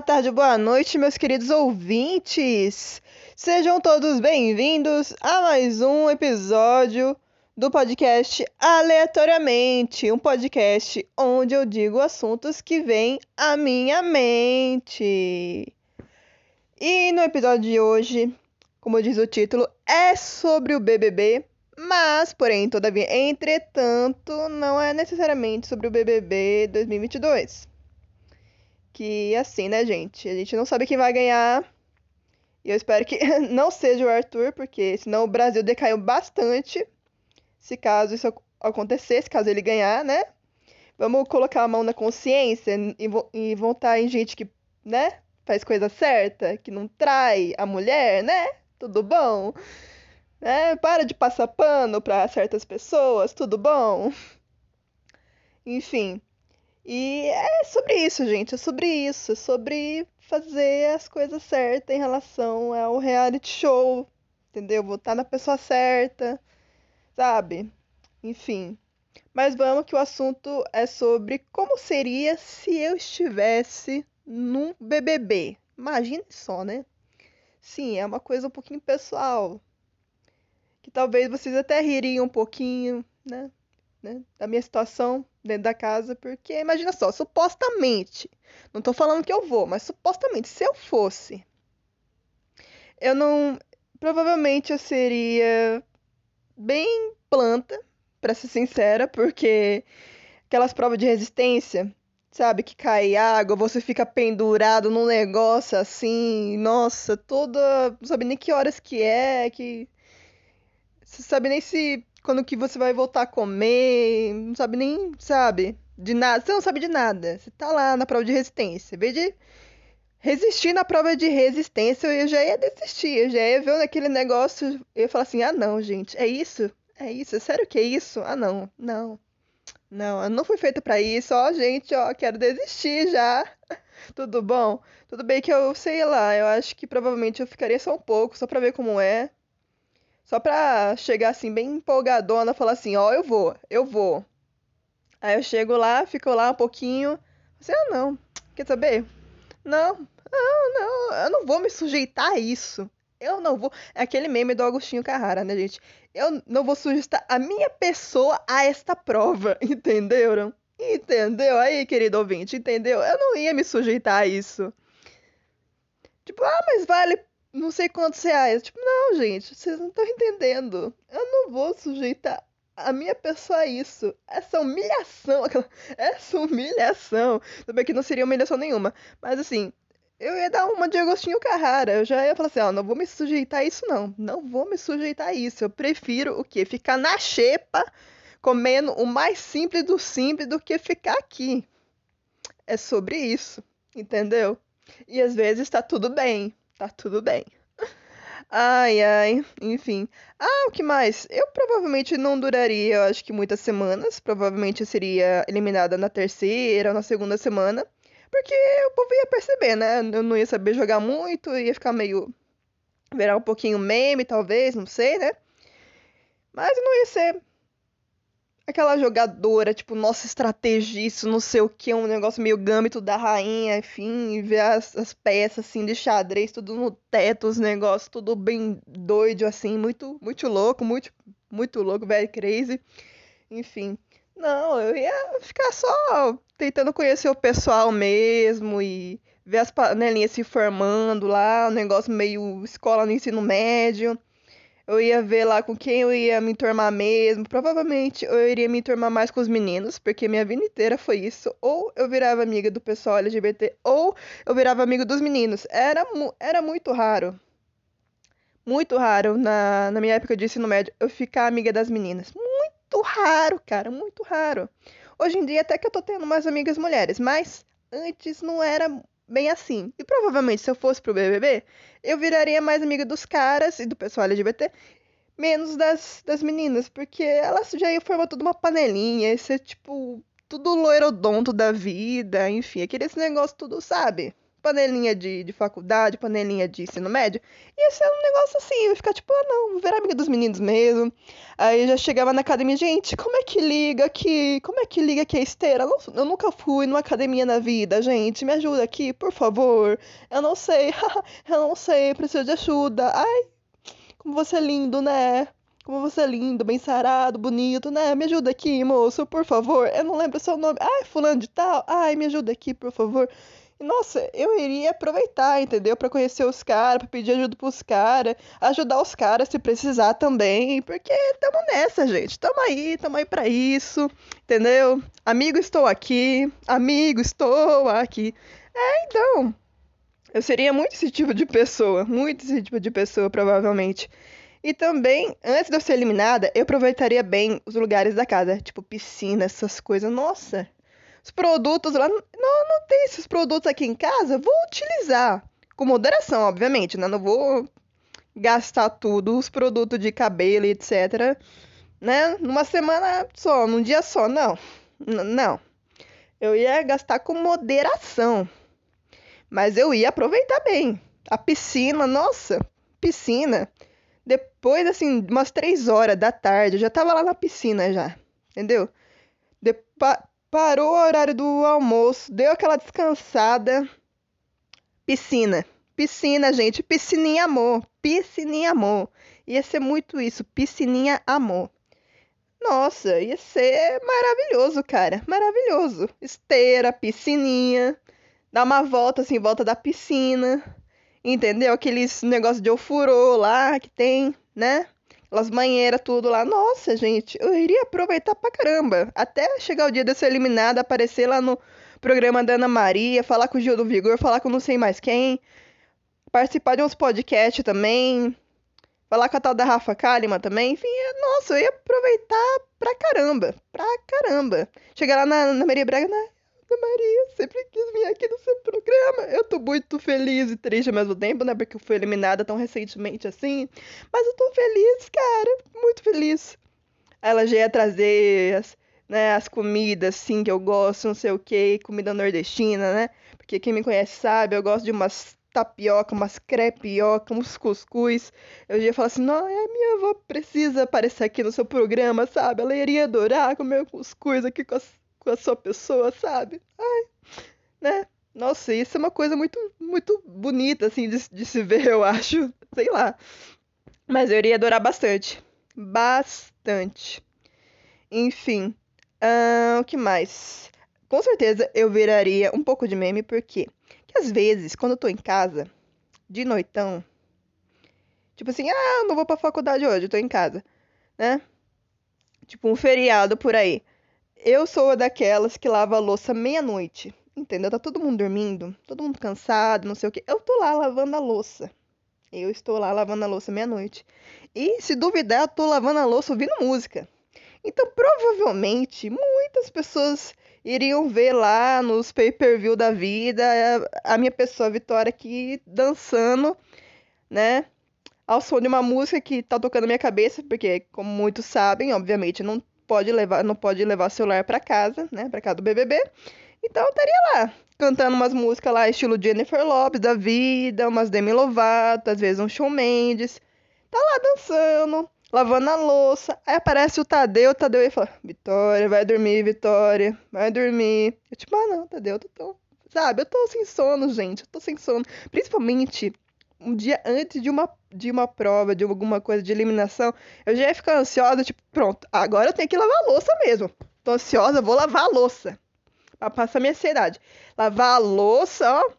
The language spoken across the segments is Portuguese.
Boa tarde, boa noite, meus queridos ouvintes. Sejam todos bem-vindos a mais um episódio do podcast Aleatoriamente, um podcast onde eu digo assuntos que vêm à minha mente. E no episódio de hoje, como diz o título, é sobre o BBB, mas, porém, todavia, entretanto, não é necessariamente sobre o BBB 2022. Que assim, né, gente? A gente não sabe quem vai ganhar. E eu espero que não seja o Arthur, porque senão o Brasil decaiu bastante. Se caso isso acontecesse, caso ele ganhar, né? Vamos colocar a mão na consciência e, e votar em gente que, né? Faz coisa certa, que não trai a mulher, né? Tudo bom? Né? Para de passar pano para certas pessoas, tudo bom? Enfim. E é sobre isso, gente. É sobre isso. É sobre fazer as coisas certas em relação ao reality show. Entendeu? Votar na pessoa certa. Sabe? Enfim. Mas vamos que o assunto é sobre como seria se eu estivesse num BBB. Imagine só, né? Sim, é uma coisa um pouquinho pessoal. Que talvez vocês até ririam um pouquinho, né? Né? Da minha situação dentro da casa, porque imagina só, supostamente, não tô falando que eu vou, mas supostamente, se eu fosse, eu não. Provavelmente eu seria bem planta, para ser sincera, porque aquelas provas de resistência, sabe, que cai água, você fica pendurado num negócio assim, nossa, toda. Não sabe nem que horas que é, que. Você sabe nem se quando que você vai voltar a comer, não sabe nem, sabe, de nada. Você não sabe de nada. Você tá lá na prova de resistência. Em vez de resistir na prova de resistência, eu já ia desistir. Eu já ia ver aquele negócio. Eu ia falar assim: ah, não, gente, é isso? É isso? É sério que é isso? Ah, não, não. Não, eu não fui feita para isso. Ó, gente, ó, quero desistir já. Tudo bom? Tudo bem que eu sei lá, eu acho que provavelmente eu ficaria só um pouco, só pra ver como é. Só pra chegar assim, bem empolgadona, falar assim, ó, oh, eu vou, eu vou. Aí eu chego lá, fico lá um pouquinho. Você, ah, não, quer saber? Não, não, não, eu não vou me sujeitar a isso. Eu não vou. É aquele meme do Agostinho Carrara, né, gente? Eu não vou sujeitar a minha pessoa a esta prova, entenderam? Entendeu aí, querido ouvinte? Entendeu? Eu não ia me sujeitar a isso. Tipo, ah, mas vale não sei quantos reais. Tipo, não, gente, vocês não estão entendendo. Eu não vou sujeitar a minha pessoa a isso. Essa humilhação, essa humilhação. Também que não seria humilhação nenhuma. Mas assim, eu ia dar uma de Agostinho Carrara. Eu já ia falar assim, ó, não vou me sujeitar a isso, não. Não vou me sujeitar a isso. Eu prefiro o quê? Ficar na xepa, comendo o mais simples do simples do que ficar aqui. É sobre isso, entendeu? E às vezes tá tudo bem tá tudo bem. Ai, ai, enfim. Ah, o que mais? Eu provavelmente não duraria, eu acho que muitas semanas. Provavelmente eu seria eliminada na terceira ou na segunda semana. Porque o povo ia perceber, né? Eu não ia saber jogar muito, ia ficar meio. virar um pouquinho meme, talvez, não sei, né? Mas não ia ser aquela jogadora, tipo, nossa, estrategista, não sei o que, um negócio meio gâmbito da rainha, enfim, ver as, as, peças, assim, de xadrez, tudo no teto, os negócios, tudo bem doido, assim, muito, muito louco, muito, muito louco, very crazy, enfim. Não, eu ia ficar só tentando conhecer o pessoal mesmo e ver as panelinhas se formando lá, um negócio meio escola no ensino médio eu ia ver lá com quem eu ia me enturmar mesmo. Provavelmente eu iria me enturmar mais com os meninos, porque minha vida inteira foi isso. Ou eu virava amiga do pessoal LGBT, ou eu virava amigo dos meninos. Era, era muito raro. Muito raro na, na minha época de ensino médio eu ficar amiga das meninas. Muito raro, cara, muito raro. Hoje em dia até que eu tô tendo mais amigas mulheres, mas antes não era bem assim. E provavelmente, se eu fosse pro BBB, eu viraria mais amiga dos caras e do pessoal LGBT, menos das, das meninas, porque elas já iam formar toda uma panelinha, ia ser tipo tudo loirodonto da vida, enfim, aqueles negócios tudo, sabe? Panelinha de, de faculdade, panelinha de ensino médio, ia ser um negócio assim, eu ficar tipo, ah não, vou virar amiga dos meninos mesmo. Aí já chegava na academia, gente, como é que liga aqui? Como é que liga aqui a esteira? Eu, eu nunca fui numa academia na vida, gente, me ajuda aqui, por favor. Eu não sei, eu não sei, preciso de ajuda. Ai, como você é lindo, né? Como você é lindo, bem sarado, bonito, né? Me ajuda aqui, moço, por favor. Eu não lembro seu nome. Ai, fulano de tal. Ai, me ajuda aqui, por favor. Nossa, eu iria aproveitar, entendeu? Para conhecer os caras, para pedir ajuda pros caras, ajudar os caras se precisar também, porque tamo nessa, gente. Tamo aí, tamo aí para isso, entendeu? Amigo, estou aqui. Amigo, estou aqui. É, então, eu seria muito esse tipo de pessoa, muito esse tipo de pessoa, provavelmente. E também, antes de eu ser eliminada, eu aproveitaria bem os lugares da casa, tipo piscina, essas coisas. Nossa, os produtos lá. Não, não tem esses produtos aqui em casa. Vou utilizar. Com moderação, obviamente, né? Não vou gastar tudo, os produtos de cabelo, etc. Né? Numa semana só, num dia só. Não. N não. Eu ia gastar com moderação. Mas eu ia aproveitar bem. A piscina, nossa, piscina. Depois, assim, umas três horas da tarde, eu já tava lá na piscina já. Entendeu? De Parou o horário do almoço, deu aquela descansada. Piscina. Piscina, gente. Piscininha amor. Piscininha amor. Ia ser muito isso. Piscininha amor. Nossa, ia ser maravilhoso, cara. Maravilhoso. Esteira, piscininha. Dar uma volta assim, volta da piscina. Entendeu? Aqueles negócios de ofurô lá que tem, né? Aquelas banheiras, tudo lá. Nossa, gente, eu iria aproveitar pra caramba. Até chegar o dia de eu ser eliminada, aparecer lá no programa da Ana Maria, falar com o Gil do Vigor, falar com não sei mais quem. Participar de uns podcasts também. Falar com a tal da Rafa Kalimann também. Enfim, é, nossa, eu ia aproveitar pra caramba. Pra caramba. Chegar lá na, na Maria Braga, né? Ana Maria, sempre quis vir aqui no seu programa. Eu tô muito feliz e triste ao mesmo tempo, né? Porque eu fui eliminada tão recentemente assim. Mas eu tô feliz, cara. Muito feliz. Ela já ia trazer as, né, as comidas, assim, que eu gosto, não sei o que, comida nordestina, né? Porque quem me conhece sabe, eu gosto de umas tapioca, umas crepioca, uns cuscuz. Eu ia falar assim, não, é minha avó precisa aparecer aqui no seu programa, sabe? Ela iria adorar comer cuscuz aqui com as com a sua pessoa, sabe? Ai, né? Nossa, isso é uma coisa muito, muito bonita, assim, de, de se ver, eu acho. Sei lá. Mas eu iria adorar bastante. Bastante. Enfim. Uh, o que mais? Com certeza eu viraria um pouco de meme, porque que às vezes, quando eu tô em casa, de noitão, tipo assim, ah, não vou pra faculdade hoje, eu tô em casa, né? Tipo um feriado por aí. Eu sou daquelas que lava a louça meia-noite. Entendeu? Tá todo mundo dormindo, todo mundo cansado, não sei o quê. Eu tô lá lavando a louça. Eu estou lá lavando a louça meia-noite. E se duvidar, eu tô lavando a louça ouvindo música. Então, provavelmente, muitas pessoas iriam ver lá nos pay-per-view da vida a minha pessoa, Vitória, aqui dançando, né? Ao som de uma música que tá tocando na minha cabeça, porque, como muitos sabem, obviamente, não pode levar, não pode levar celular para casa, né, para casa do BBB. Então eu estaria lá, cantando umas músicas lá, estilo Jennifer Lopes da vida, umas Demi Lovato, às vezes um Shawn Mendes. Tá lá dançando, lavando a louça. Aí aparece o Tadeu, o Tadeu e fala: Vitória, vai dormir, Vitória, vai dormir. Eu tipo, ah não, Tadeu, eu tô. Sabe, eu tô sem sono, gente, eu tô sem sono. Principalmente um dia antes de uma, de uma prova, de alguma coisa de eliminação, eu já ia ficar ansiosa, tipo, pronto, agora eu tenho que lavar a louça mesmo. Tô ansiosa, vou lavar a louça. Pra passar minha ansiedade. Lavar a louça, ó.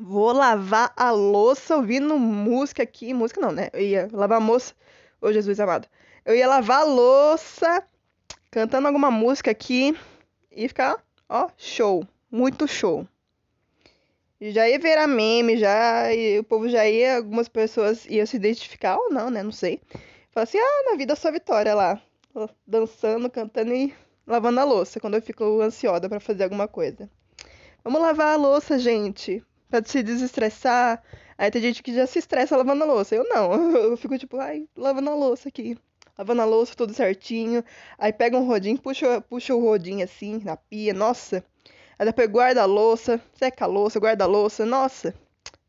Vou lavar a louça ouvindo música aqui. Música não, né? Eu ia lavar a moça. Ô, Jesus amado. Eu ia lavar a louça, cantando alguma música aqui. E ficar, ó, show. Muito show já ia virar meme, já, e o povo já ia, algumas pessoas iam se identificar ou não, né? Não sei. Falar assim, ah, na vida só vitória lá. Dançando, cantando e lavando a louça, quando eu fico ansiosa para fazer alguma coisa. Vamos lavar a louça, gente, pra se desestressar. Aí tem gente que já se estressa lavando a louça. Eu não, eu fico tipo, ai, lavando a louça aqui. Lavando a louça tudo certinho. Aí pega um rodinho, puxa, puxa o rodinho assim na pia. Nossa, Aí depois guarda a louça, seca a louça, guarda a louça. Nossa,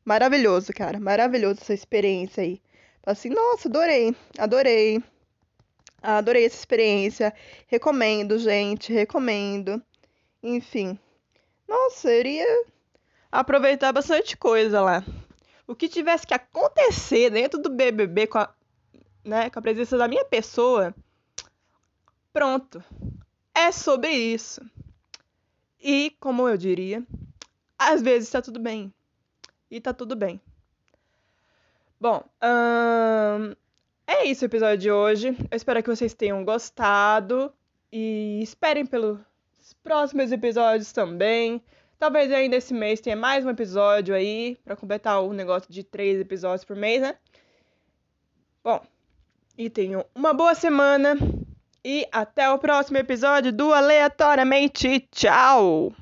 maravilhoso, cara. Maravilhoso essa experiência aí. Assim, nossa, adorei, adorei. Adorei essa experiência. Recomendo, gente, recomendo. Enfim. Nossa, iria aproveitar bastante coisa lá. O que tivesse que acontecer dentro do BBB com a, né, com a presença da minha pessoa, pronto. É sobre isso. E, como eu diria, às vezes tá tudo bem. E tá tudo bem. Bom, hum, é isso o episódio de hoje. Eu espero que vocês tenham gostado. E esperem pelos próximos episódios também. Talvez ainda esse mês tenha mais um episódio aí, para completar o negócio de três episódios por mês, né? Bom, e tenham uma boa semana. E até o próximo episódio do Aleatoriamente. Tchau!